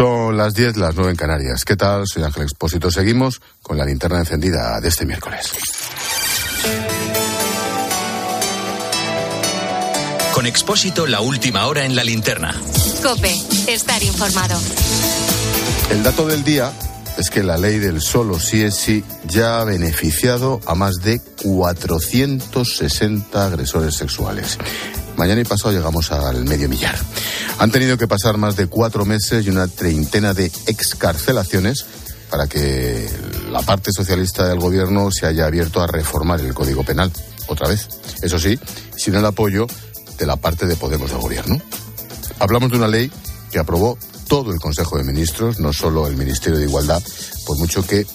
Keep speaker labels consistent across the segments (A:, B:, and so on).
A: Son las 10, las 9 en Canarias. ¿Qué tal? Soy Ángel Expósito. Seguimos con la linterna encendida de este miércoles.
B: Con Expósito, la última hora en la linterna.
C: Cope, estar informado.
A: El dato del día es que la ley del solo sí es sí ya ha beneficiado a más de 460 agresores sexuales. Mañana y pasado llegamos al medio millar. Han tenido que pasar más de cuatro meses y una treintena de excarcelaciones para que la parte socialista del gobierno se haya abierto a reformar el Código Penal otra vez. Eso sí, sin el apoyo de la parte de Podemos del gobierno. Hablamos de una ley que aprobó todo el Consejo de Ministros, no solo el Ministerio de Igualdad, por mucho que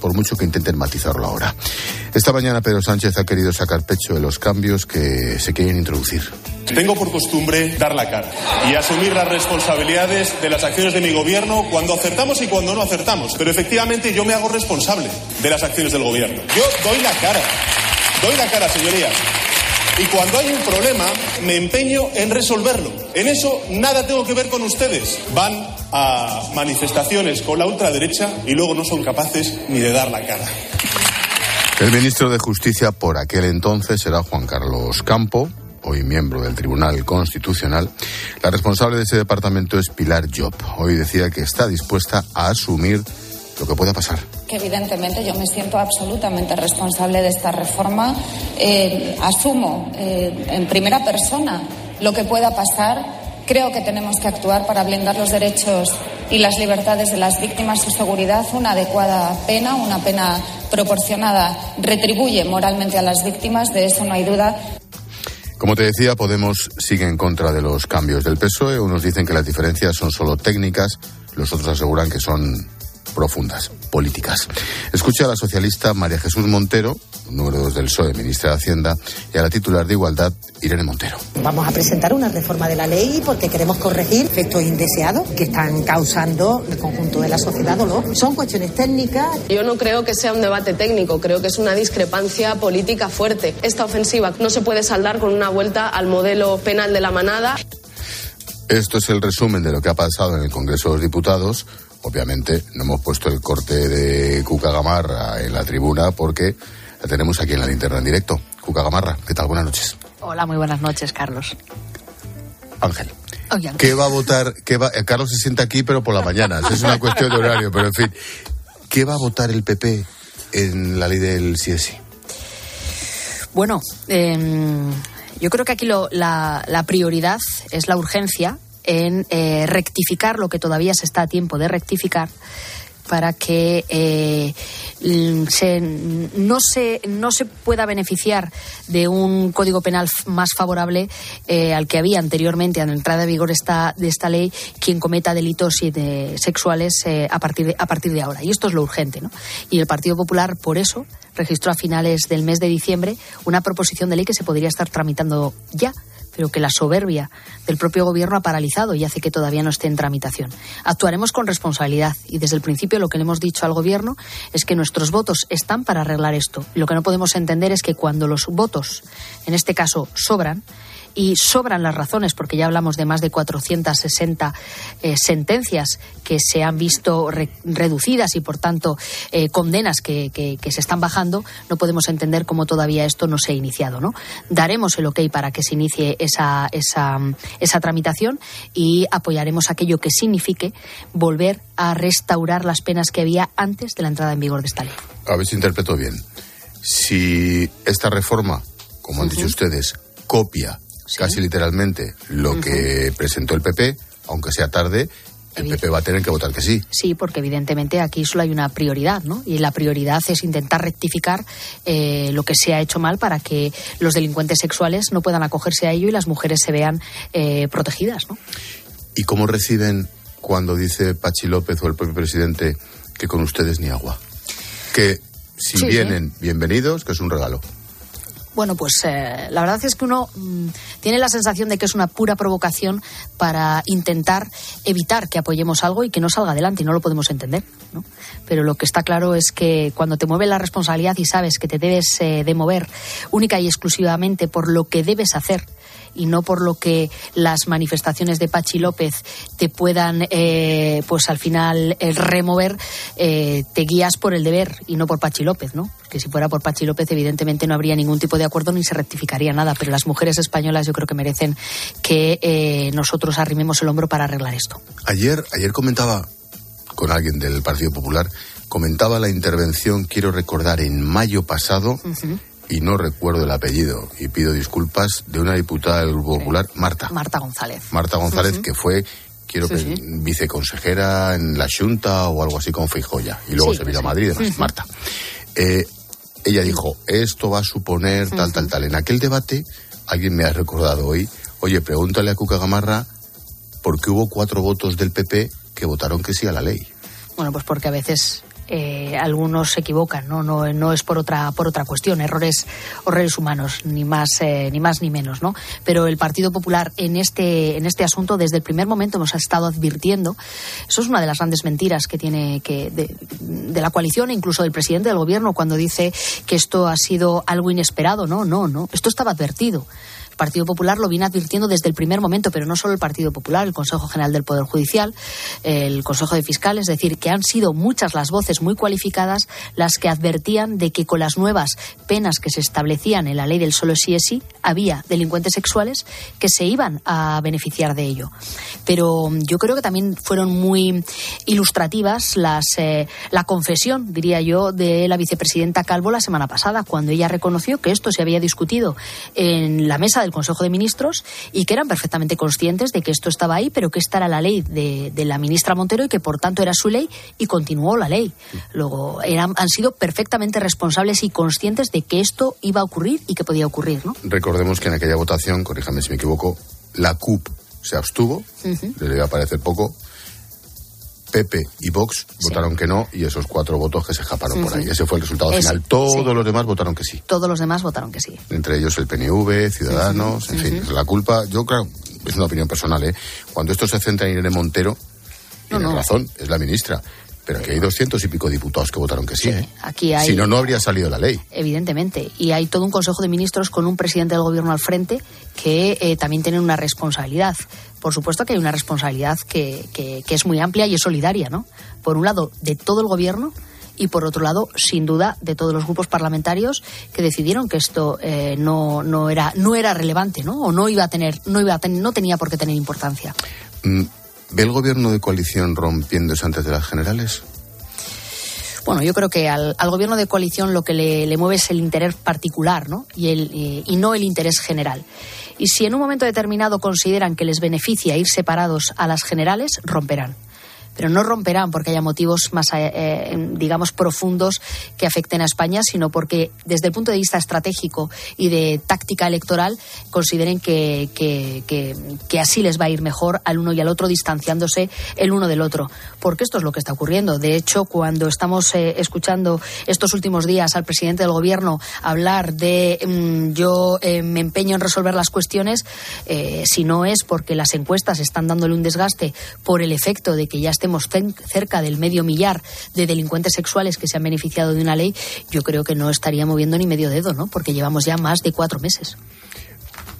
A: por mucho que intenten matizarlo ahora. Esta mañana Pedro Sánchez ha querido sacar pecho de los cambios que se quieren introducir.
D: Tengo por costumbre dar la cara y asumir las responsabilidades de las acciones de mi gobierno cuando acertamos y cuando no acertamos. Pero efectivamente yo me hago responsable de las acciones del gobierno. Yo doy la cara. Doy la cara, señorías. Y cuando hay un problema, me empeño en resolverlo. En eso nada tengo que ver con ustedes. Van a manifestaciones con la ultraderecha y luego no son capaces ni de dar la cara.
A: El ministro de Justicia por aquel entonces era Juan Carlos Campo, hoy miembro del Tribunal Constitucional. La responsable de ese departamento es Pilar Job. Hoy decía que está dispuesta a asumir lo que pueda pasar.
E: Evidentemente yo me siento absolutamente responsable de esta reforma. Eh, asumo eh, en primera persona lo que pueda pasar. Creo que tenemos que actuar para blindar los derechos y las libertades de las víctimas, su seguridad. Una adecuada pena, una pena proporcionada, retribuye moralmente a las víctimas, de eso no hay duda.
A: Como te decía, Podemos sigue en contra de los cambios del PSOE. Unos dicen que las diferencias son solo técnicas, los otros aseguran que son profundas, políticas. Escucha a la socialista María Jesús Montero, número 2 del PSOE, ministra de Hacienda, y a la titular de Igualdad, Irene Montero.
F: Vamos a presentar una reforma de la ley porque queremos corregir efectos indeseados que están causando el conjunto de la sociedad dolor. Son cuestiones técnicas.
G: Yo no creo que sea un debate técnico, creo que es una discrepancia política fuerte. Esta ofensiva no se puede saldar con una vuelta al modelo penal de la manada.
A: Esto es el resumen de lo que ha pasado en el Congreso de los Diputados. Obviamente no hemos puesto el corte de Cuca Gamarra en la tribuna porque la tenemos aquí en la linterna en directo. Cuca Gamarra, ¿qué tal? Buenas noches.
H: Hola, muy buenas noches, Carlos.
A: Ángel. ¿Qué va a votar? Qué va, eh, Carlos se sienta aquí, pero por la mañana. Es una cuestión de horario, pero en fin. ¿Qué va a votar el PP en la ley del CSI?
H: Bueno, em, yo creo que aquí lo, la, la prioridad es la urgencia en eh, rectificar lo que todavía se está a tiempo de rectificar para que eh, se, no, se, no se pueda beneficiar de un código penal más favorable eh, al que había anteriormente a la entrada de vigor esta, de esta ley quien cometa delitos sexuales a, partir de, a partir de ahora. Y esto es lo urgente. ¿no? Y el Partido Popular, por eso, registró a finales del mes de diciembre una proposición de ley que se podría estar tramitando ya pero que la soberbia del propio Gobierno ha paralizado y hace que todavía no esté en tramitación. Actuaremos con responsabilidad y desde el principio lo que le hemos dicho al Gobierno es que nuestros votos están para arreglar esto. Lo que no podemos entender es que cuando los votos, en este caso, sobran, y sobran las razones, porque ya hablamos de más de 460 eh, sentencias que se han visto reducidas y, por tanto, eh, condenas que, se están bajando, no podemos entender cómo todavía esto no se ha iniciado. ¿no? Daremos el ok para que se inicie esa, esa, esa tramitación y apoyaremos aquello que signifique volver a restaurar las penas que había antes de la entrada en vigor de esta ley.
A: A ver si interpreto bien. Si esta reforma, como han dicho ustedes, copia casi literalmente lo que presentó el PP, aunque sea tarde, el PP va a tener que votar que sí.
H: Sí, porque evidentemente aquí solo hay una prioridad, ¿no? Y la prioridad es intentar rectificar eh, lo que se ha hecho mal para que los delincuentes sexuales no puedan acogerse a ello y las mujeres se vean eh, protegidas, ¿no?
A: ¿Y cómo reciben cuando dice Pachi López o el propio presidente que con ustedes ni agua? Que si vienen, bienvenidos, que es un regalo.
H: Bueno, pues eh, la verdad es que uno mm, tiene la sensación de que es una pura provocación para intentar evitar que apoyemos algo y que no salga adelante y no lo podemos entender. ¿no? Pero lo que está claro es que cuando te mueve la responsabilidad y sabes que te debes eh, de mover única y exclusivamente por lo que debes hacer y no por lo que las manifestaciones de Pachi López te puedan, eh, pues al final, eh, remover, eh, te guías por el deber y no por Pachi López, ¿no? Que si fuera por Pachi López, evidentemente no habría ningún tipo de acuerdo ni se rectificaría nada, pero las mujeres españolas yo creo que merecen que nosotros arrimemos el hombro para arreglar esto.
A: Ayer, ayer comentaba con alguien del Partido Popular, comentaba la intervención, quiero recordar, en mayo pasado, y no recuerdo el apellido, y pido disculpas, de una diputada del Grupo Popular, Marta.
H: Marta González.
A: Marta González, que fue quiero que viceconsejera en la Junta o algo así con Feijoya y luego se vino a Madrid Marta. Eh, ella dijo, esto va a suponer tal, tal, tal. En aquel debate, alguien me ha recordado hoy, oye, pregúntale a Cuca Gamarra por qué hubo cuatro votos del PP que votaron que sí a la ley.
H: Bueno, pues porque a veces eh, algunos se equivocan, ¿no? ¿no? No es por otra, por otra cuestión, errores, errores humanos, ni más, eh, ni más ni menos, ¿no? Pero el Partido Popular en este, en este asunto, desde el primer momento hemos estado advirtiendo, eso es una de las grandes mentiras que tiene que, de, la coalición e incluso del presidente del gobierno cuando dice que esto ha sido algo inesperado. No, no, no. Esto estaba advertido. Partido Popular lo viene advirtiendo desde el primer momento, pero no solo el Partido Popular, el Consejo General del Poder Judicial, el Consejo de Fiscales, es decir, que han sido muchas las voces muy cualificadas las que advertían de que con las nuevas penas que se establecían en la ley del solo sí es sí, había delincuentes sexuales que se iban a beneficiar de ello. Pero yo creo que también fueron muy ilustrativas las, eh, la confesión, diría yo, de la vicepresidenta Calvo la semana pasada, cuando ella reconoció que esto se había discutido en la mesa del Consejo de Ministros y que eran perfectamente conscientes de que esto estaba ahí, pero que esta era la ley de, la ministra Montero y que por tanto era su ley y continuó la ley. Luego eran, han sido perfectamente responsables y conscientes de que esto iba a ocurrir y que podía ocurrir. ¿no?
A: Recordemos que en aquella votación, corríjame si me equivoco, la CUP se abstuvo, le iba a parecer poco, Pepe y Vox votaron que no y esos cuatro votos que se escaparon por ahí. Ese fue el resultado final. Todos los demás votaron que sí.
H: Todos los demás votaron que sí.
A: Entre ellos el PNV, Ciudadanos, en fin. La culpa, yo creo, es una opinión personal, ¿eh? Cuando esto se centra en Irene Montero, tiene razón, es la ministra. Pero aquí hay doscientos y pico diputados que votaron que sí. ¿eh?
H: Aquí hay,
A: si no, no habría salido la ley.
H: Evidentemente. Y hay todo un Consejo de Ministros con un presidente del Gobierno al frente que eh, también tienen una responsabilidad. Por supuesto que hay una responsabilidad que, que, es muy amplia y es solidaria, ¿no? Por un lado, de todo el Gobierno y por otro lado, sin duda, de todos los grupos parlamentarios que decidieron que esto eh, no, no, era, no era relevante, ¿no? O no iba a tener, no iba a tener, no tenía por qué tener importancia.
A: Mm, ¿Ve el gobierno de coalición rompiéndose antes de las generales?
H: Bueno, yo creo que al, gobierno de coalición lo que le, mueve es el interés particular ¿no? Y, no el interés general. Y si en un momento determinado consideran que les beneficia ir separados a las generales, romperán pero no romperán porque haya motivos más, eh, eh, digamos, profundos que afecten a España, sino porque desde el punto de vista estratégico y de táctica electoral consideren que, que, así les va a ir mejor al uno y al otro, distanciándose el uno del otro. Porque esto es lo que está ocurriendo. De hecho, cuando estamos eh, escuchando estos últimos días al presidente del Gobierno hablar de mm, yo me empeño en resolver las cuestiones, si no es porque las encuestas están dándole un desgaste por el efecto de que ya estemos cerca del medio millar de delincuentes sexuales que se han beneficiado de una ley, yo creo que no estaría moviendo ni medio dedo, ¿no? Porque llevamos ya más de cuatro meses.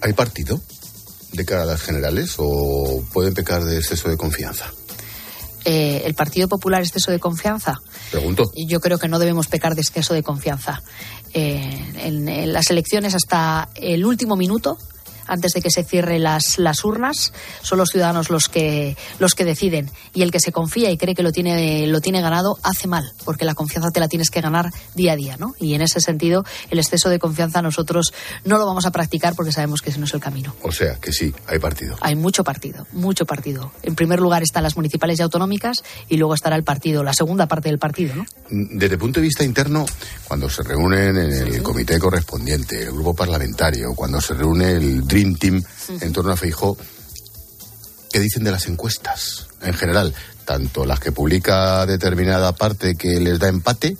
A: ¿Hay partido de cara a las generales o pueden pecar de exceso de confianza?
H: Eh, el Partido Popular exceso de confianza?
A: Pregunto.
H: Yo creo que no debemos pecar de exceso de confianza. Eh, en, las elecciones hasta el último minuto antes de que se cierren las, las urnas, son los ciudadanos los que, los que deciden. Y el que se confía y cree que lo tiene, lo tiene ganado hace mal, porque la confianza te la tienes que ganar día a día, ¿no? Y en ese sentido, el exceso de confianza nosotros no lo vamos a practicar porque sabemos que ese no es el camino.
A: O sea, que sí, hay partido.
H: Hay mucho partido, mucho partido. En primer lugar están las municipales y autonómicas y luego estará el partido, la segunda parte del partido, ¿no?
A: Desde el punto de vista interno, cuando se reúnen en el comité correspondiente, el grupo parlamentario, cuando se reúne el Dream Team en torno a Feijó. ¿Qué dicen de las encuestas en general? Tanto las que publica determinada parte que les da empate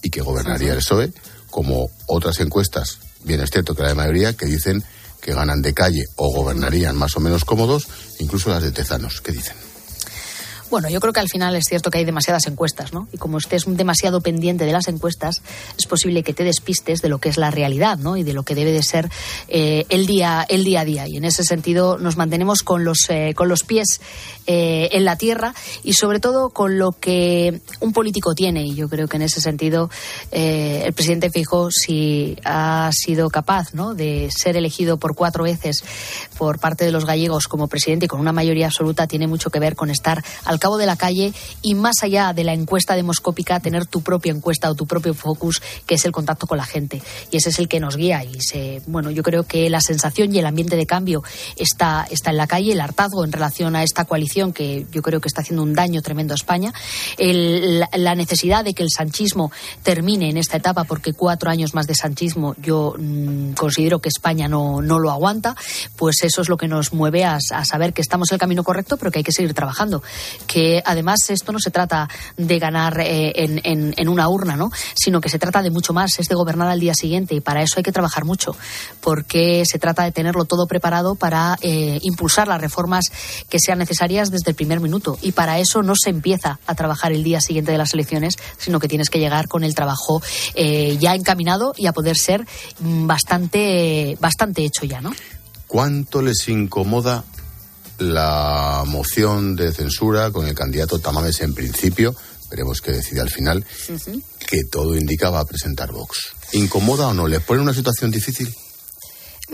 A: y que gobernaría el PSOE, como otras encuestas, bien es cierto que la mayoría, que dicen que ganan de calle o gobernarían más o menos cómodos, incluso las de Tezanos. ¿Qué dicen?
H: Bueno, yo creo que al final es cierto que hay demasiadas encuestas, ¿no? Y como estés demasiado pendiente de las encuestas, es posible que te despistes de lo que es la realidad, ¿no? Y de lo que debe de ser eh, el día el día a día. Y en ese sentido nos mantenemos con los eh, con los pies eh, en la tierra y sobre todo con lo que un político tiene. Y yo creo que en ese sentido el presidente Fijo si ha sido capaz, ¿no? De ser elegido por cuatro veces por parte de los gallegos como presidente y con una mayoría absoluta tiene mucho que ver con estar al cabo de la calle y más allá de la encuesta demoscópica, tener tu propia encuesta o tu propio focus, que es el contacto con la gente. Y ese es el que nos guía. Y se, bueno, yo creo que la sensación y el ambiente de cambio está, está en la calle, el hartazgo en relación a esta coalición que yo creo que está haciendo un daño tremendo a España, la necesidad de que el sanchismo termine en esta etapa, porque cuatro años más de sanchismo yo mm, considero que España no, no lo aguanta, pues eso es lo que nos mueve a, saber que estamos en el camino correcto, pero que hay que seguir trabajando que además esto no se trata de ganar eh, en, una urna, ¿no? sino que se trata de mucho más, es de gobernar al día siguiente y para eso hay que trabajar mucho, porque se trata de tenerlo todo preparado para eh, impulsar las reformas que sean necesarias desde el primer minuto y para eso no se empieza a trabajar el día siguiente de las elecciones, sino que tienes que llegar con el trabajo eh, ya encaminado y a poder ser mm, bastante, bastante hecho ya, ¿no?
A: ¿Cuánto les incomoda la moción de censura con el candidato Tamames en principio, veremos qué decide al final, que todo indicaba a presentar Vox. ¿Incomoda o no? ¿Les pone una situación difícil?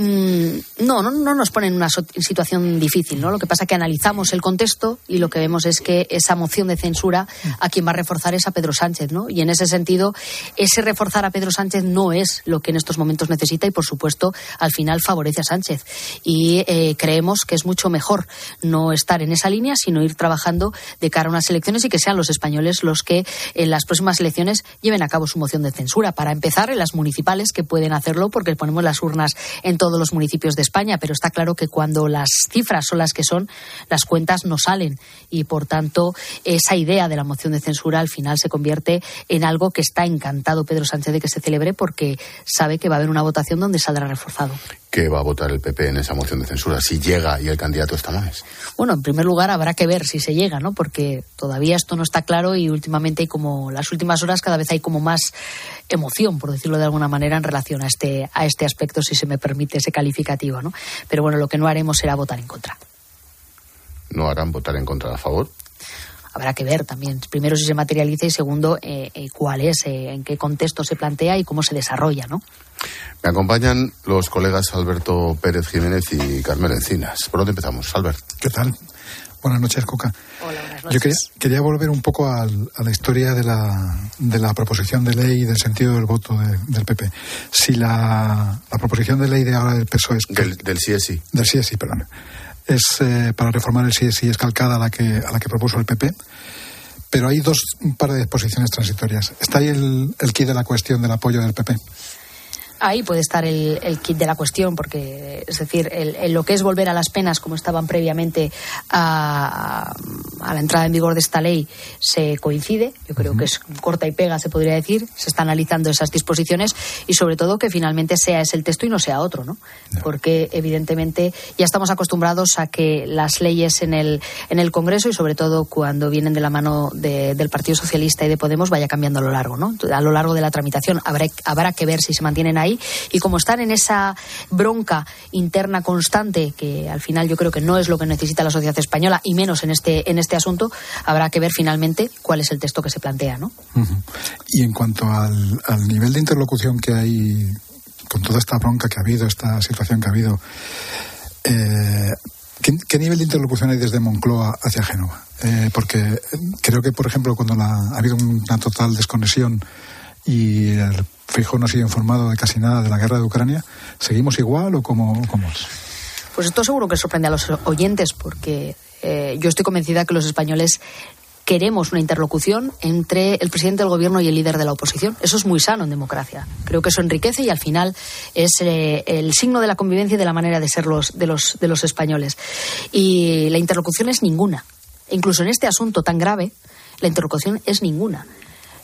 H: Mm, no, no, no nos pone en una situación difícil, ¿no? Lo que pasa es que analizamos el contexto y lo que vemos es que esa moción de censura a quien va a reforzar es a Pedro Sánchez, ¿no? Y en ese sentido, ese reforzar a Pedro Sánchez no es lo que en estos momentos necesita y, por supuesto, al final favorece a Sánchez. Y eh, creemos que es mucho mejor no estar en esa línea, sino ir trabajando de cara a unas elecciones y que sean los españoles los que en las próximas elecciones lleven a cabo su moción de censura. Para empezar, en las municipales que pueden hacerlo porque ponemos las urnas en todos los municipios de España, pero está claro que cuando las cifras son las que son, las cuentas no salen y, por tanto, esa idea de la moción de censura al final se convierte en algo que está encantado Pedro Sánchez de que se celebre porque sabe que va a haber una votación donde saldrá reforzado.
A: ¿Qué va a votar el PP en esa moción de censura si llega y el candidato está más?
H: Bueno, en primer lugar habrá que ver si se llega, ¿no? Porque todavía esto no está claro y últimamente hay como las últimas horas cada vez hay como más emoción, por decirlo de alguna manera, en relación a este a este aspecto, si se me permite ese calificativo, ¿no? Pero bueno, lo que no haremos será votar en contra.
A: ¿No harán votar en contra a favor?
H: Habrá que ver también, primero si se materializa y segundo eh, eh, cuál es, eh, en qué contexto se plantea y cómo se desarrolla, ¿no?
A: Me acompañan los colegas Alberto Pérez Jiménez y Carmen Encinas. ¿Por dónde empezamos, Albert?
I: ¿Qué tal? Buenas noches, Coca.
H: Hola, buenas noches.
I: Yo quería, volver un poco a la historia de la, de la proposición de ley y del sentido del voto del PP. Si la, proposición de ley de ahora del PSOE es...
A: Del, del CSI.
I: Del CSI, perdón es eh, para reformar el CSI es calcada a la que a la que propuso el PP pero hay dos un par de disposiciones transitorias. Está ahí el, el de la cuestión del apoyo del PP
H: ahí puede estar el, kit de la cuestión, porque es decir, el, lo que es volver a las penas como estaban previamente a, a, la entrada en vigor de esta ley se coincide. Yo creo que es corta y pega, se podría decir. Se está analizando esas disposiciones y sobre todo que finalmente sea ese el texto y no sea otro, ¿no? Porque evidentemente ya estamos acostumbrados a que las leyes en el, en el Congreso y sobre todo cuando vienen de la mano del Partido Socialista y de Podemos vaya cambiando a lo largo, ¿no? A lo largo de la tramitación habrá, habrá que ver si se mantienen ahí y como están en esa bronca interna constante, que al final yo creo que no es lo que necesita la sociedad española, y menos en este, en este asunto, habrá que ver finalmente cuál es el texto que se plantea. ¿no?
I: Y en cuanto al, nivel de interlocución que hay con toda esta bronca que ha habido, esta situación que ha habido, eh, ¿qué, nivel de interlocución hay desde Moncloa hacia Génova? Eh, porque creo que, por ejemplo, cuando ha habido una total desconexión y el Fijo no sido informado de casi nada de la guerra de Ucrania. ¿Seguimos igual o cómo, cómo es?
H: Pues esto seguro que sorprende a los oyentes porque eh, yo estoy convencida que los españoles queremos una interlocución entre el presidente del gobierno y el líder de la oposición. Eso es muy sano en democracia. Creo que eso enriquece y al final es eh, el signo de la convivencia y de la manera de ser los, de, los, de los españoles. Y la interlocución es ninguna. Incluso en este asunto tan grave, la interlocución es ninguna.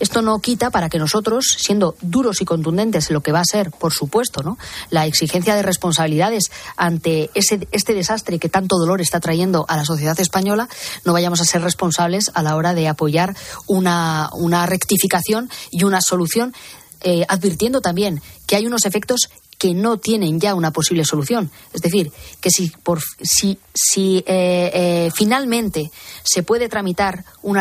H: Esto no quita para que nosotros, siendo duros y contundentes en lo que va a ser, por supuesto, ¿no? la exigencia de responsabilidades ante ese, este desastre que tanto dolor está trayendo a la sociedad española, no vayamos a ser responsables a la hora de apoyar una, una rectificación y una solución, eh, advirtiendo también que hay unos efectos que no tienen ya una posible solución. Es decir, que si, si, si eh, eh, finalmente se puede tramitar una,